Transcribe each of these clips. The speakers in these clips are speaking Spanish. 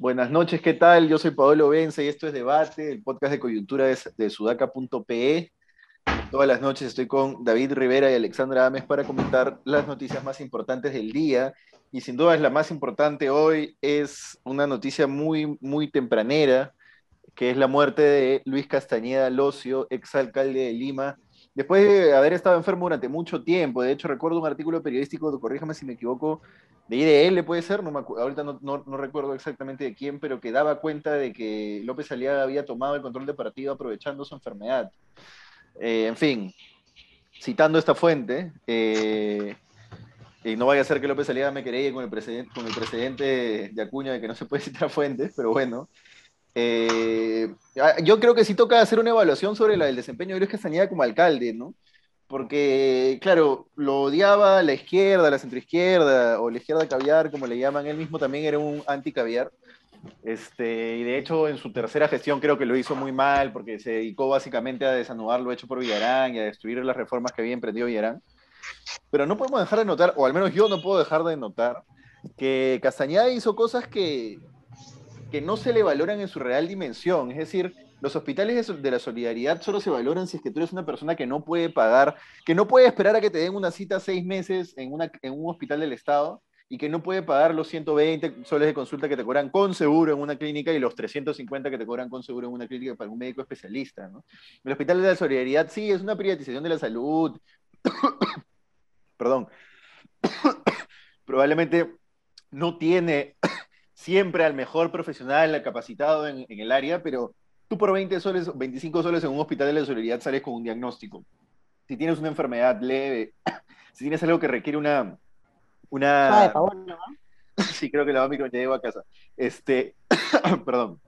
Buenas noches, ¿qué tal? Yo soy Paolo Benza y esto es Debate, el podcast de coyuntura de, sudaca.pe. Todas las noches estoy con David Rivera y Alexandra Ames para comentar las noticias más importantes del día. Y sin duda es la más importante hoy, es una noticia muy, muy tempranera, que es la muerte de Luis Castañeda Locio, exalcalde de Lima, después de haber estado enfermo durante mucho tiempo. De hecho, recuerdo un artículo periodístico, corríjame si me equivoco, de IDL puede ser, no ahorita no, no, recuerdo exactamente de quién, pero que daba cuenta de que López Aliaga había tomado el control de partido aprovechando su enfermedad. Eh, en fin, citando esta fuente, eh, y no vaya a ser que López Aliaga me querelle con el, presidente, con el presidente de Acuña de que no se puede citar fuentes, pero bueno. Eh, yo creo que sí toca hacer una evaluación sobre el desempeño de Luis Castañeda como alcalde, ¿no? porque, claro, lo odiaba la izquierda, la centroizquierda, o la izquierda caviar, como le llaman, él mismo también era un anti-caviar. Este, y de hecho, en su tercera gestión creo que lo hizo muy mal, porque se dedicó básicamente a desanudar lo hecho por Villarán y a destruir las reformas que había emprendido Villarán. Pero no podemos dejar de notar, o al menos yo no puedo dejar de notar, que Castañeda hizo cosas que, que no se le valoran en su real dimensión. Es decir, los hospitales de la solidaridad solo se valoran si es que tú eres una persona que no puede pagar, que no puede esperar a que te den una cita seis meses en, un hospital del Estado y que no puede pagar los 120 soles de consulta que te cobran con seguro en una clínica y los 350 que te cobran con seguro en una clínica para un médico especialista. El hospital de la solidaridad sí es una privatización de la salud. Perdón. Probablemente no tiene siempre al mejor profesional capacitado en, en el área, pero tú por 20 soles, 25 soles en un hospital de la solidaridad sales con un diagnóstico. Si tienes una enfermedad leve, si tienes algo que requiere una... una... Ah, ¿no? sí, creo que la mami ya llevo a casa. Este, perdón.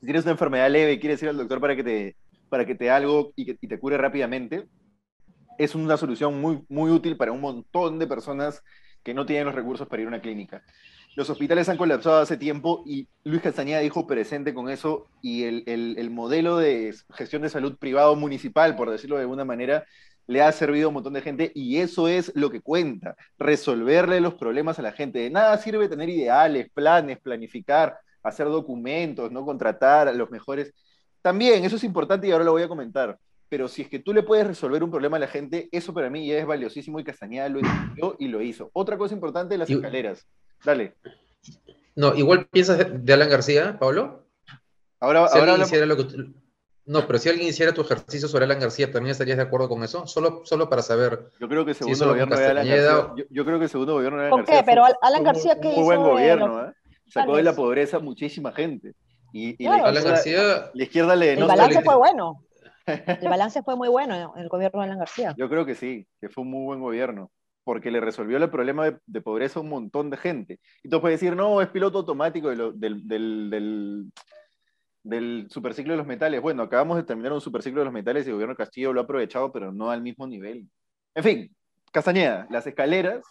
Si tienes una enfermedad leve y quieres ir al doctor para que te, para que te algo y, que, y te cure rápidamente, es una solución muy, muy útil para un montón de personas que no tienen los recursos para ir a una clínica los hospitales han colapsado hace tiempo y Luis Castañeda dijo presente con eso y el, modelo de gestión de salud privado municipal, por decirlo de alguna manera, le ha servido a un montón de gente y eso es lo que cuenta, resolverle los problemas a la gente. De nada sirve tener ideales, planes, planificar, hacer documentos, no contratar a los mejores. También, eso es importante y ahora lo voy a comentar. Pero si es que tú le puedes resolver un problema a la gente, eso para mí ya es valiosísimo y Castañeda lo hizo y lo hizo. Otra cosa importante, las escaleras. Dale. No, igual piensas de Alan García, Pablo. Ahora, ahora lo que No, pero si alguien hiciera tu ejercicio sobre Alan García, ¿también estarías de acuerdo con eso? Solo, solo para saber. Yo creo que el segundo gobierno de Alan García. Yo, creo que el segundo gobierno de Alan García. ¿Por qué? Pero Alan García, ¿qué hizo? Muy buen gobierno, ¿eh? Sacó de la pobreza muchísima gente. Y, la, Alan García, la izquierda le El balance fue bueno. El balance fue muy bueno en el gobierno de Alan García. Yo creo que sí, que fue un muy buen gobierno porque le resolvió el problema de, pobreza a un montón de gente. Y tú puedes decir, no, es piloto automático del, del, del, superciclo de los metales. Bueno, acabamos de terminar un superciclo de los metales y el gobierno Castillo lo ha aprovechado, pero no al mismo nivel. En fin, Castañeda, las escaleras,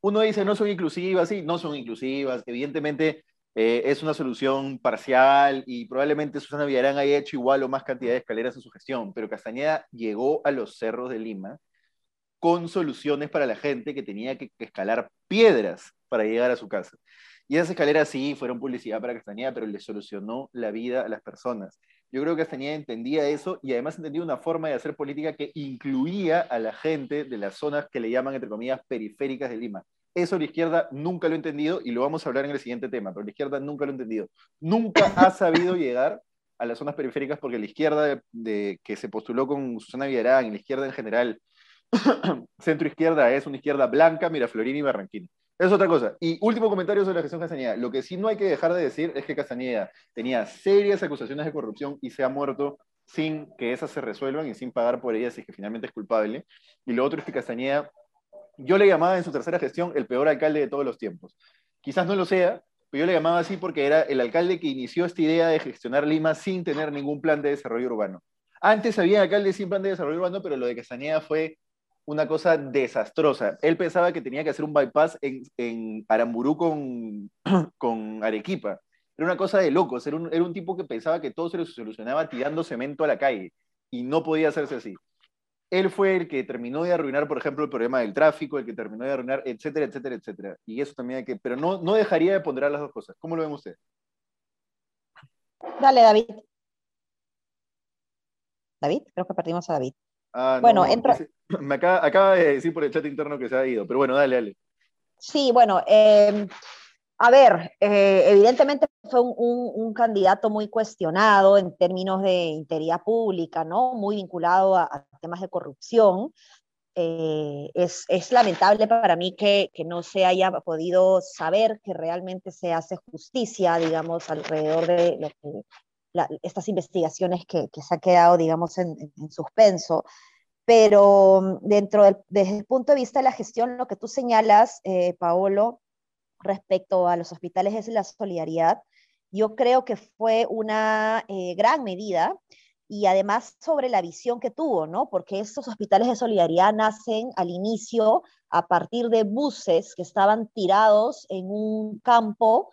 uno dice, no son inclusivas, sí, no son inclusivas, evidentemente eh, es una solución parcial y probablemente Susana Villarán haya hecho igual o más cantidad de escaleras en su gestión, pero Castañeda llegó a los cerros de Lima con soluciones para la gente que tenía que, escalar piedras para llegar a su casa. Y esas escaleras sí fueron publicidad para Castañeda, pero le solucionó la vida a las personas. Yo creo que Castañeda entendía eso y además entendía una forma de hacer política que incluía a la gente de las zonas que le llaman, entre comillas, periféricas de Lima. Eso la izquierda nunca lo ha entendido y lo vamos a hablar en el siguiente tema, pero la izquierda nunca lo ha entendido. Nunca ha sabido llegar a las zonas periféricas porque la izquierda de, que se postuló con Susana Villarán y la izquierda en general centro izquierda es una izquierda blanca, Miraflorina y Barranquín. Es otra cosa. Y último comentario sobre la gestión Castañeda. Lo que sí no hay que dejar de decir es que Castañeda tenía serias acusaciones de corrupción y se ha muerto sin que esas se resuelvan y sin pagar por ellas si es que finalmente es culpable. Y lo otro es que Castañeda, yo le llamaba en su tercera gestión el peor alcalde de todos los tiempos. Quizás no lo sea, pero yo le llamaba así porque era el alcalde que inició esta idea de gestionar Lima sin tener ningún plan de desarrollo urbano. Antes había alcaldes sin plan de desarrollo urbano, pero lo de Castañeda fue una cosa desastrosa. Él pensaba que tenía que hacer un bypass en, en Aramburú con, con Arequipa. Era una cosa de locos, era un, era un tipo que pensaba que todo se lo solucionaba tirando cemento a la calle y no podía hacerse así. Él fue el que terminó de arruinar, por ejemplo, el problema del tráfico, el que terminó de arruinar, etcétera, etcétera, etcétera. Y eso también hay que, pero no, no dejaría de ponderar las dos cosas. ¿Cómo lo ven ustedes? Dale, David. David, creo que perdimos a David. Ah, bueno, entra... Me acaba, de decir por el chat interno que se ha ido, pero bueno, dale, dale. Sí, bueno, em, a ver, eh, evidentemente fue un, candidato muy cuestionado en términos de integridad pública, ¿no? Muy vinculado a, temas de corrupción. Eh, es, lamentable para mí que, no se haya podido saber que realmente se hace justicia, digamos, alrededor de estas investigaciones que, se ha quedado, digamos, en, suspenso. Pero dentro del, desde el punto de vista de la gestión, lo que tú señalas, eh, Paolo, respecto a los hospitales de la solidaridad, yo creo que fue una eh, gran medida y además sobre la visión que tuvo, ¿no? Porque estos hospitales de solidaridad nacen al inicio a partir de buses que estaban tirados en un campo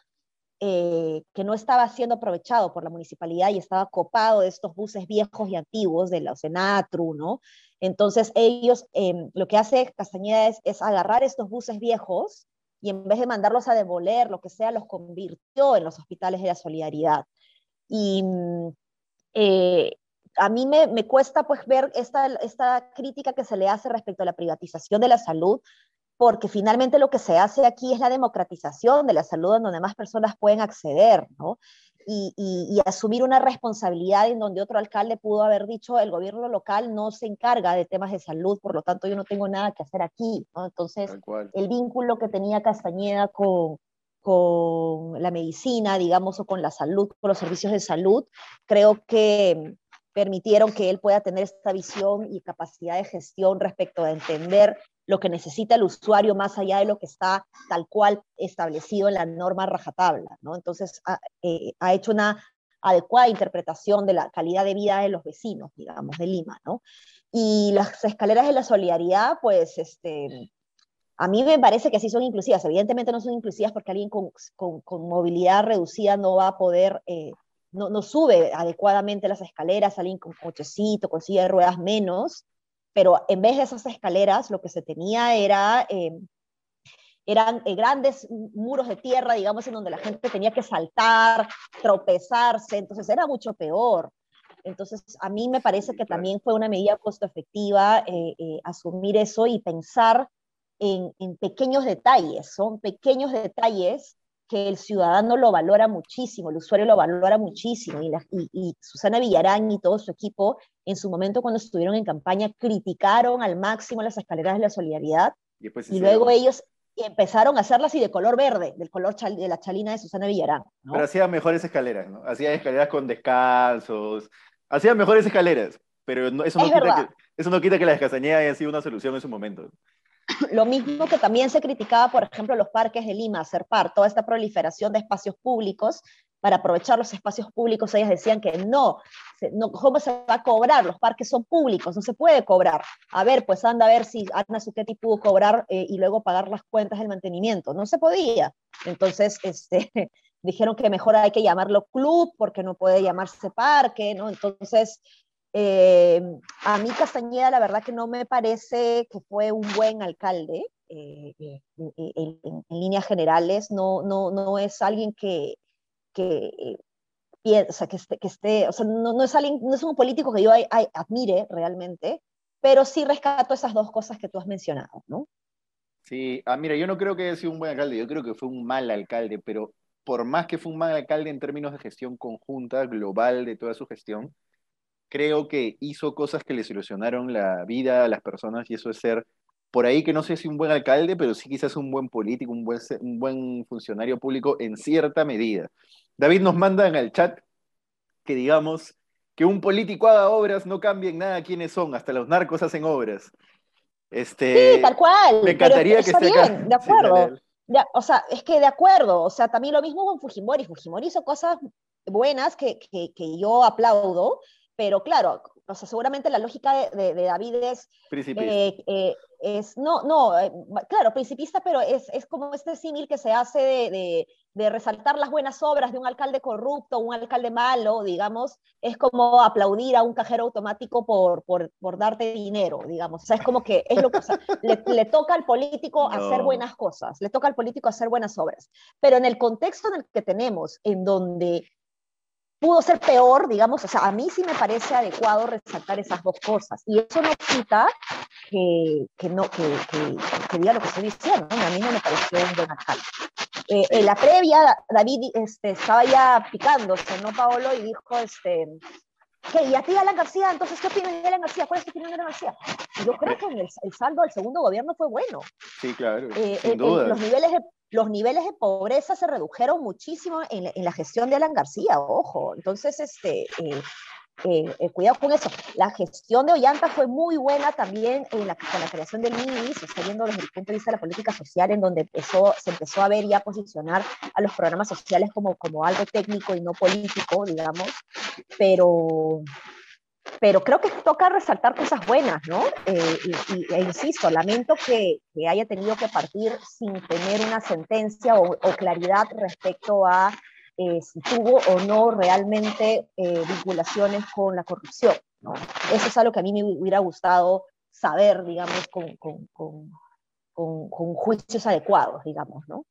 eh, que no estaba siendo aprovechado por la municipalidad y estaba copado de estos buses viejos y antiguos de la Ocenatru, ¿no? Entonces ellos, em, lo que hace Castañeda es, agarrar estos buses viejos y en vez de mandarlos a demoler, lo que sea, los convirtió en los hospitales de la solidaridad. Y mm, eh, a mí me, cuesta pues ver esta crítica que se le hace respecto a la privatización de la salud, porque finalmente lo que se hace aquí es la democratización de la salud en donde más personas pueden acceder, ¿no? y, asumir una responsabilidad en donde otro alcalde pudo haber dicho el gobierno local no se encarga de temas de salud, por lo tanto yo no tengo nada que hacer aquí. Entonces, el vínculo que tenía Castañeda con, con la medicina, digamos, o con la salud, con los servicios de salud, creo que permitieron que él pueda tener esta visión y capacidad de gestión respecto a entender lo que necesita el usuario más allá de lo que está tal cual establecido en la norma rajatabla, ¿no? Entonces ha, eh, hecho una adecuada interpretación de la calidad de vida de los vecinos, digamos, de Lima, ¿no? Y las escaleras de la solidaridad, pues, este, a mí me parece que sí son inclusivas. Evidentemente no son inclusivas porque alguien con, con, movilidad reducida no va a poder, eh, no, no, sube adecuadamente las escaleras, alguien con cochecito, con silla de ruedas menos, pero en vez de esas escaleras, lo que se tenía era, eh, eran eh, grandes muros de tierra, digamos, en donde la gente tenía que saltar, tropezarse, entonces era mucho peor. Entonces, a mí me parece que también fue una medida costo efectiva eh, asumir eso y pensar en, en, pequeños detalles, son pequeños detalles que el ciudadano lo valora muchísimo, el usuario lo valora muchísimo, y, y, Susana Villarán y todo su equipo en su momento cuando estuvieron en campaña criticaron al máximo las escaleras de la solidaridad, y, luego ellos empezaron a hacerlas y de color verde, del color de la chalina de Susana Villarán. Pero hacían mejores escaleras, ¿no? Hacían escaleras con descansos, hacían mejores escaleras, pero eso, no quita que, eso no quita que la escasañeda haya sido una solución en su momento. Lo mismo que también se criticaba, por ejemplo, los parques de Lima, par toda esta proliferación de espacios públicos, para aprovechar los espacios públicos, ellas decían que no, no, ¿cómo se va a cobrar? Los parques son públicos, no se puede cobrar. A ver, pues anda a ver si Ana Zucchetti pudo cobrar eh, y luego pagar las cuentas del mantenimiento. No se podía. Entonces, este, dijeron que mejor hay que llamarlo club porque no puede llamarse parque, ¿no? Entonces, eh, a mí Castañeda la verdad que no me parece que fue un buen alcalde eh, eh, en, líneas generales, no, no, no es alguien que, que piensa que esté, que esté o sea, no, no, es alguien, no es un político que yo admire realmente, pero sí rescato esas dos cosas que tú has mencionado, ¿no? Sí, ah, mira, yo no creo que haya sido un buen alcalde, yo creo que fue un mal alcalde, pero por más que fue un mal alcalde en términos de gestión conjunta, global de toda su gestión, creo que hizo cosas que le solucionaron la vida a las personas y eso es ser, por ahí que no sé si un buen alcalde, pero sí quizás un buen político, un buen, un buen funcionario público en cierta medida. David nos manda en el chat que digamos que un político haga obras no cambien nada quiénes son, hasta los narcos hacen obras. Este, sí, tal cual. Me encantaría que esté bien, De acuerdo. o sea, es que de acuerdo, o sea, también lo mismo con Fujimori. Fujimori hizo cosas buenas que, que, que yo aplaudo, pero claro, o sea, seguramente la lógica de, David es, eh, eh, es, no, no, eh, claro, principista, pero es, es como este símil que se hace de, de, resaltar las buenas obras de un alcalde corrupto, un alcalde malo, digamos, es como aplaudir a un cajero automático por, por, por darte dinero, digamos, o sea, es como que es lo que, le, le, toca al político hacer buenas cosas, le toca al político hacer buenas obras, pero en el contexto en el que tenemos, en donde pudo ser peor, digamos, o sea, a mí sí me parece adecuado resaltar esas dos cosas. Y eso no quita que, que no, que, que, diga lo que estoy diciendo, ¿no? A mí no me pareció un buen alcalde. Eh, en la previa, David este, estaba ya picándose, ¿no, Paolo? Y dijo, este, ¿qué? ¿Y a ti, Alan García? Entonces, ¿qué opinas de Alan García? ¿Cuál es tu opinión de Alan García? Yo creo que el, el saldo del segundo gobierno fue bueno. Sí, claro, eh, sin duda. los niveles de los niveles de pobreza se redujeron muchísimo en, la gestión de Alan García, ojo. Entonces, este, eh, eh, eh, cuidado con eso. La gestión de Ollanta fue muy buena también en la, con la creación del MINI, se está viendo desde el punto de vista de la política social, en donde empezó, se empezó a ver y a posicionar a los programas sociales como, como algo técnico y no político, digamos, pero pero creo que toca resaltar cosas buenas, ¿no? Eh, y, e insisto, lamento que, que, haya tenido que partir sin tener una sentencia o, claridad respecto a eh, si tuvo o no realmente eh, vinculaciones con la corrupción. Eso es algo que a mí me hubiera gustado saber, digamos, con, con, con, con juicios adecuados, digamos, ¿no?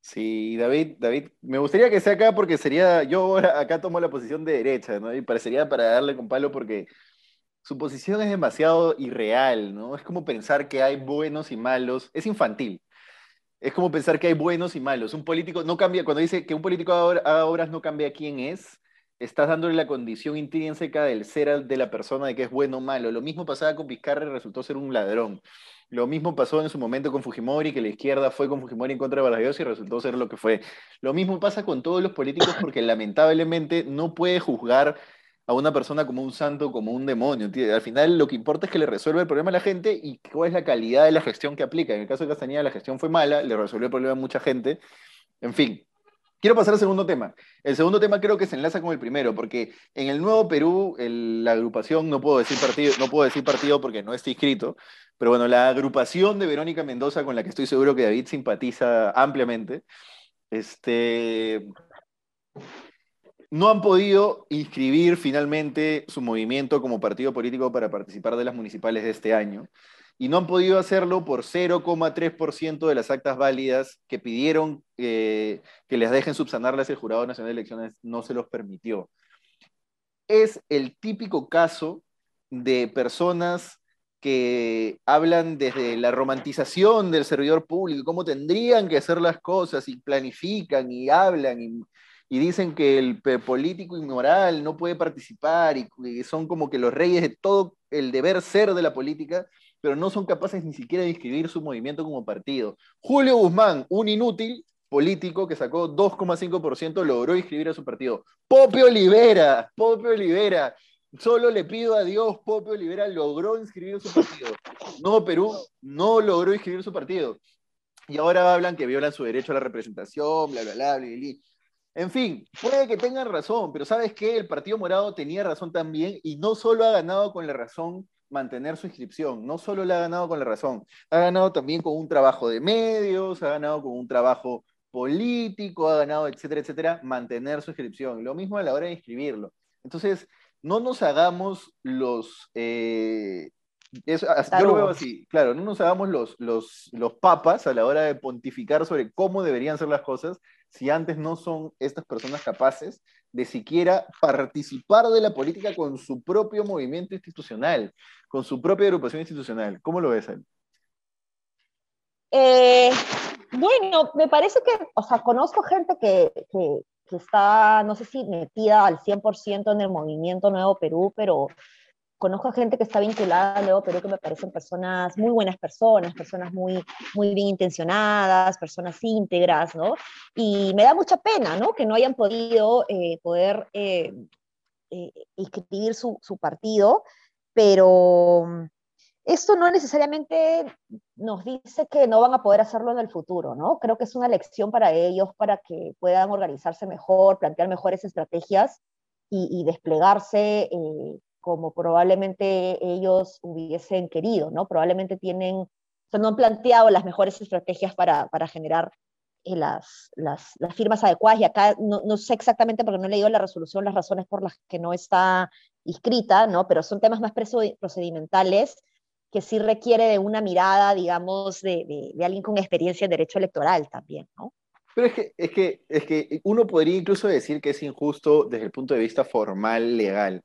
Sí, David, David, me gustaría que sea acá porque sería, yo acá tomo la posición de derecha, ¿no? Y parecería para darle con palo porque su posición es demasiado irreal, ¿no? Es como pensar que hay buenos y malos, es infantil. Es como pensar que hay buenos y malos. Un político no cambia, cuando dice que un político haga obras no cambia quién es, estás dándole la condición intrínseca del ser de la persona de que es bueno o malo. Lo mismo pasaba con Vizcarra y resultó ser un ladrón. Lo mismo pasó en su momento con Fujimori, que la izquierda fue con Fujimori en contra de Vargas y resultó ser lo que fue. Lo mismo pasa con todos los políticos porque lamentablemente no puede juzgar a una persona como un santo, como un demonio. Al final lo que importa es que le resuelva el problema a la gente y cuál es la calidad de la gestión que aplica. En el caso de Castañeda la gestión fue mala, le resolvió el problema a mucha gente. En fin, Quiero pasar al segundo tema. El segundo tema creo que se enlaza con el primero, porque en el Nuevo Perú, la agrupación, no puedo, decir partido, no puedo decir partido porque no está inscrito, pero bueno, la agrupación de Verónica Mendoza, con la que estoy seguro que David simpatiza ampliamente, este, no han podido inscribir finalmente su movimiento como partido político para participar de las municipales de este año y no han podido hacerlo por 0,3% de las actas válidas que pidieron eh, que les dejen subsanarlas el Jurado Nacional de Elecciones, no se los permitió. Es el típico caso de personas que hablan desde la romantización del servidor público, cómo tendrían que hacer las cosas y planifican y hablan y, dicen que el político inmoral no puede participar y, y son como que los reyes de todo el deber ser de la política pero no son capaces ni siquiera de inscribir su movimiento como partido. Julio Guzmán, un inútil político que sacó 2,5%, logró inscribir a su partido. Pope Olivera, Pope Olivera, solo le pido a Dios, Pope Olivera logró inscribir su partido. No, Perú no logró inscribir su partido. Y ahora hablan que violan su derecho a la representación, bla, bla, bla, bla, bla. En fin, puede que tengan razón, pero ¿sabes qué? El Partido Morado tenía razón también y no solo ha ganado con la razón mantener su inscripción. No solo la ha ganado con la razón, ha ganado también con un trabajo de medios, ha ganado con un trabajo político, ha ganado, etcétera, etcétera, mantener su inscripción. Lo mismo a la hora de inscribirlo. Entonces, no nos hagamos los... Eh, yo lo veo así, claro, no nos hagamos los, los, los papas a la hora de pontificar sobre cómo deberían ser las cosas si antes no son estas personas capaces de siquiera participar de la política con su propio movimiento institucional, con su propia agrupación institucional. ¿Cómo lo ves él? Eh, bueno, me parece que, o sea, conozco gente que, que, que está, no sé si metida al 100% en el movimiento Nuevo Perú, pero conozco gente que está vinculada a Nuevo Perú que me parecen personas, muy buenas personas, personas muy, muy bien intencionadas, personas íntegras, ¿no? Y me da mucha pena, ¿no? Que no hayan podido eh, poder eh, eh, inscribir su, su, partido, pero esto no necesariamente nos dice que no van a poder hacerlo en el futuro, ¿no? Creo que es una lección para ellos, para que puedan organizarse mejor, plantear mejores estrategias y, y desplegarse como probablemente ellos hubiesen querido, ¿no? Probablemente tienen, o sea, no han planteado las mejores estrategias para, para generar eh, las, las, las, firmas adecuadas y acá no, no, sé exactamente porque no he leído la resolución las razones por las que no está inscrita, ¿no? Pero son temas más procedimentales que sí requiere de una mirada, digamos, de, de, de alguien con experiencia en derecho electoral también, ¿no? Pero es que, es, que, es que uno podría incluso decir que es injusto desde el punto de vista formal, legal,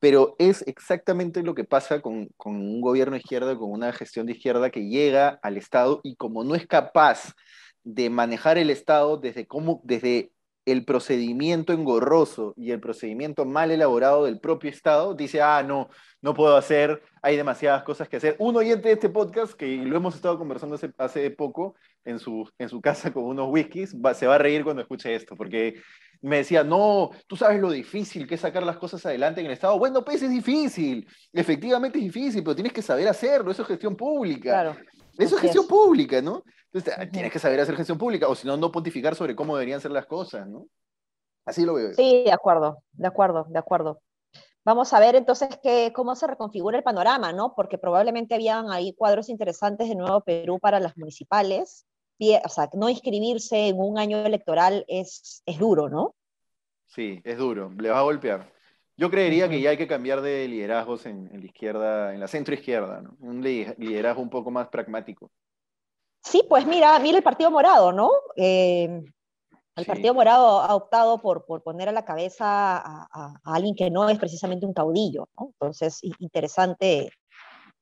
pero es exactamente lo que pasa con, con un gobierno de izquierda, con una gestión de izquierda que llega al Estado y como no es capaz de manejar el Estado desde, cómo, desde el procedimiento engorroso y el procedimiento mal elaborado del propio Estado, dice, ah, no, no puedo hacer, hay demasiadas cosas que hacer. Un oyente de este podcast, que lo hemos estado conversando hace, poco en su, en su casa con unos whiskies, se va a reír cuando escuche esto, porque me decía, no, tú sabes lo difícil que es sacar las cosas adelante en el Estado. Bueno, pues es difícil, efectivamente es difícil, pero tienes que saber hacerlo, eso es gestión pública. Claro. Eso es gestión pública, ¿no? Entonces tienes que saber hacer gestión pública, o si no, no pontificar sobre cómo deberían ser las cosas, ¿no? Así lo veo. Sí, de acuerdo, de acuerdo, de acuerdo. Vamos a ver entonces que, cómo se reconfigura el panorama, ¿no? Porque probablemente habían ahí cuadros interesantes de Nuevo Perú para las municipales. O sea, no inscribirse en un año electoral es, es duro, ¿no? Sí, es duro, le va a golpear. Yo creería que ya hay que cambiar de liderazgos en, la izquierda, en la centro izquierda, ¿no? Un liderazgo un poco más pragmático. Sí, pues mira, mira el Partido Morado, ¿no? Eh, el Partido Morado ha optado por, por, poner a la cabeza a, alguien que no es precisamente un caudillo, ¿no? Entonces, interesante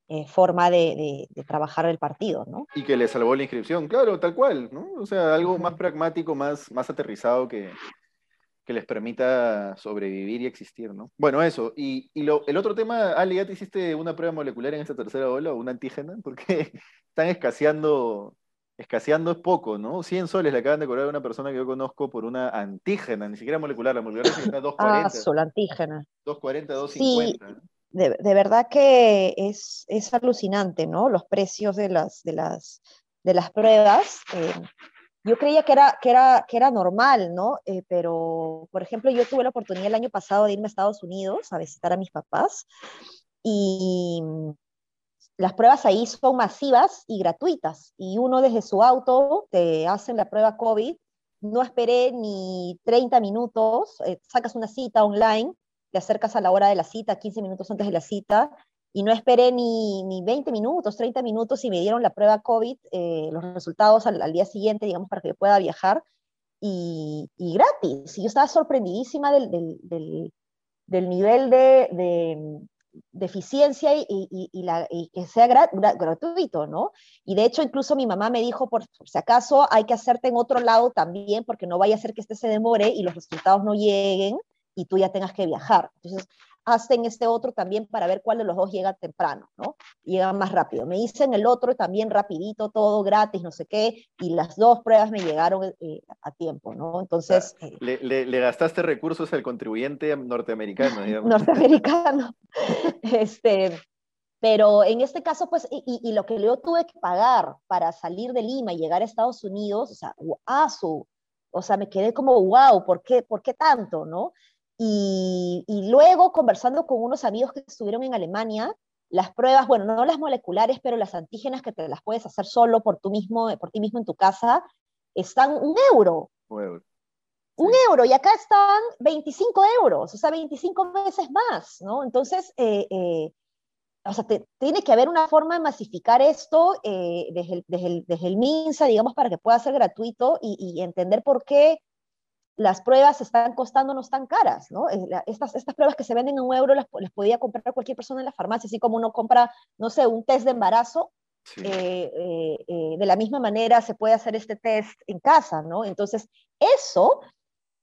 eh, forma de, de, trabajar el partido, ¿no? Y que le salvó la inscripción, claro, tal cual, ¿no? O sea, algo más pragmático, más, más aterrizado que, que les permita sobrevivir y existir, ¿no? Bueno, eso. Y, y lo, el otro tema, Ale, ¿ya te hiciste una prueba molecular en esta tercera ola o una antígena? Porque están escaseando, escaseando es poco, ¿no? 100 soles le acaban de cobrar a una persona que yo conozco por una antígena, ni siquiera molecular, la molecular está 240. Ah, solo antígena. 240, 250. Sí. De, de, verdad que es, es alucinante, ¿no? Los precios de las, de las, de las pruebas. Eh, yo creía que era, que era, que era normal, ¿no? Eh, pero, por ejemplo, yo tuve la oportunidad el año pasado de irme a Estados Unidos a visitar a mis papás y las pruebas ahí son masivas y gratuitas y uno desde su auto te hacen la prueba COVID. No esperé ni 30 minutos, eh, sacas una cita online, te acercas a la hora de la cita, 15 minutos antes de la cita, y no esperé ni, ni 20 minutos, 30 minutos y me dieron la prueba COVID, eh, los resultados al, día siguiente, digamos, para que yo pueda viajar y, y gratis. Y yo estaba sorprendidísima del, del, del, nivel de, de, eficiencia y, y, la, y, que sea gratuito, ¿no? Y de hecho, incluso mi mamá me dijo, por, por, si acaso, hay que hacerte en otro lado también, porque no vaya a ser que este se demore y los resultados no lleguen y tú ya tengas que viajar. Entonces, hacen este otro también para ver cuál de los dos llega temprano, ¿no? Llega más rápido. Me dicen el otro también rapidito, todo gratis, no sé qué, y las dos pruebas me llegaron eh, a tiempo, ¿no? Entonces... Eh, le, gastaste recursos al contribuyente norteamericano, digamos. norteamericano. este, pero en este caso, pues, y, lo que yo tuve que pagar para salir de Lima y llegar a Estados Unidos, o sea, su, o sea, me quedé como, wow, ¿por qué, ¿por qué tanto, no? Y, luego, conversando con unos amigos que estuvieron en Alemania, las pruebas, bueno, no las moleculares, pero las antígenas que te las puedes hacer solo por, tú mismo, por ti mismo en tu casa, están un euro. Un euro. Un euro, y acá están 25 euros, o sea, 25 veces más, ¿no? Entonces, eh, eh, o sea, tiene que haber una forma de masificar esto eh, desde, el, desde, el, desde, el, MINSA, digamos, para que pueda ser gratuito y, y entender por qué las pruebas están costándonos tan caras, ¿no? Estas, estas pruebas que se venden en un euro las, podía comprar cualquier persona en la farmacia, así como uno compra, no sé, un test de embarazo, eh, eh, eh, de la misma manera se puede hacer este test en casa, ¿no? Entonces, eso,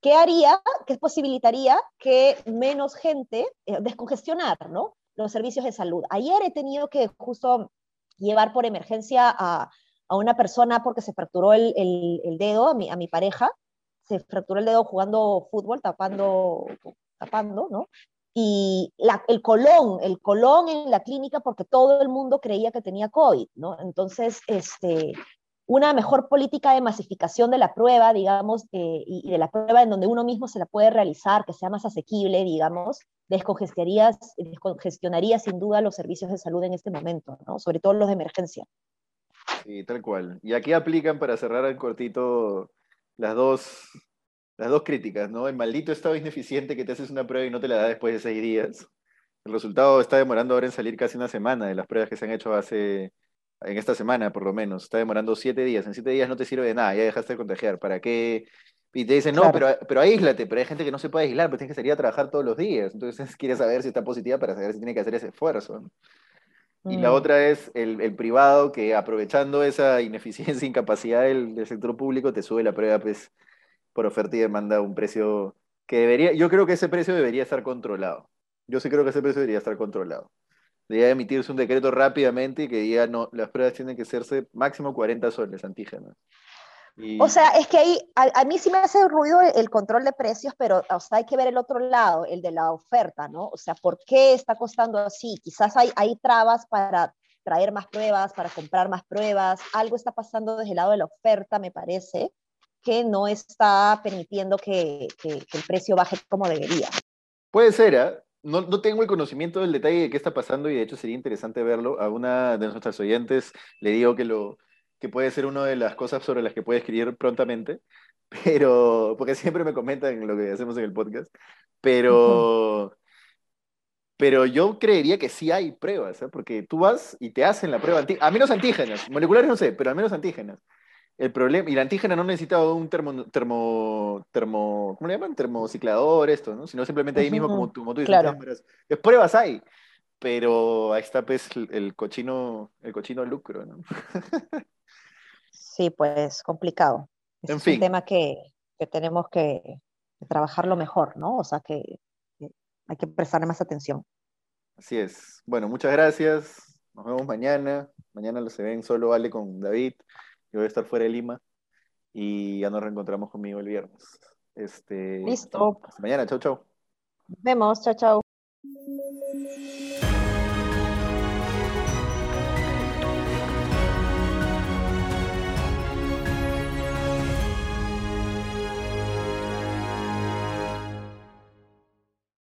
¿qué haría? ¿Qué posibilitaría que menos gente, descongestionar, ¿no? Los servicios de salud. Ayer he tenido que justo llevar por emergencia a, a una persona porque se fracturó el, el, el dedo, a mi, a mi pareja, se fracturó el dedo jugando fútbol, tapando, tapando, ¿no? Y el colón, el colón en la clínica porque todo el mundo creía que tenía COVID, ¿no? Entonces, este, una mejor política de masificación de la prueba, digamos, eh, y, de la prueba en donde uno mismo se la puede realizar, que sea más asequible, digamos, descongestionaría sin duda los servicios de salud en este momento, ¿no? sobre todo los de emergencia. Sí, tal cual. Y aquí aplican para cerrar el cortito las dos, las dos críticas, ¿no? El maldito estado ineficiente que te haces una prueba y no te la da después de seis días. El resultado está demorando ahora en salir casi una semana de las pruebas que se han hecho hace, en esta semana por lo menos. Está demorando siete días. En siete días no te sirve de nada, ya dejaste de contagiar. ¿Para qué? Y te dicen, no, pero, pero aíslate, pero hay gente que no se puede aislar, pero tienes que salir a trabajar todos los días. Entonces quiere saber si está positiva para saber si tiene que hacer ese esfuerzo. Y la mm. otra es el, privado que aprovechando esa ineficiencia e incapacidad del, sector público te sube la prueba pues, por oferta y demanda a un precio que debería, yo creo que ese precio debería estar controlado. Yo sí creo que ese precio debería estar controlado. Debería emitirse un decreto rápidamente y que diga, no, las pruebas tienen que hacerse máximo 40 soles antígenos. O sea, es que ahí, a, mí sí me hace ruido el, control de precios, pero o sea, hay que ver el otro lado, el de la oferta, ¿no? O sea, ¿por qué está costando así? Quizás hay, hay trabas para traer más pruebas, para comprar más pruebas, algo está pasando desde el lado de la oferta, me parece, que no está permitiendo que, que, el precio baje como debería. Puede ser, ¿eh? No, no, tengo el conocimiento del detalle de qué está pasando y de hecho sería interesante verlo. A una de nuestras oyentes le digo que lo, que puede ser una de las cosas sobre las que puede escribir prontamente, pero, porque siempre me comentan lo que hacemos en el podcast, pero, pero yo creería que sí hay pruebas, ¿eh? porque tú vas y te hacen la prueba, a menos antígenas, moleculares no sé, pero al menos antígenas. El problema, y la antígena no necesita un termo, termo, termo, ¿cómo le llaman? Termociclador, esto, ¿no? Sino simplemente ahí mismo, como, tú, como tú dices, claro. pruebas hay, pero ahí está pues el cochino, el cochino lucro, ¿no? Sí, pues complicado. Es un tema que, tenemos que, trabajarlo mejor, ¿no? O sea que, hay que prestarle más atención. Así es. Bueno, muchas gracias. Nos vemos mañana. Mañana se ven solo vale con David. Yo voy a estar fuera de Lima. Y ya nos reencontramos conmigo el viernes. Este, Listo. Hasta mañana. Chau, chau. Nos vemos. Chau, chau.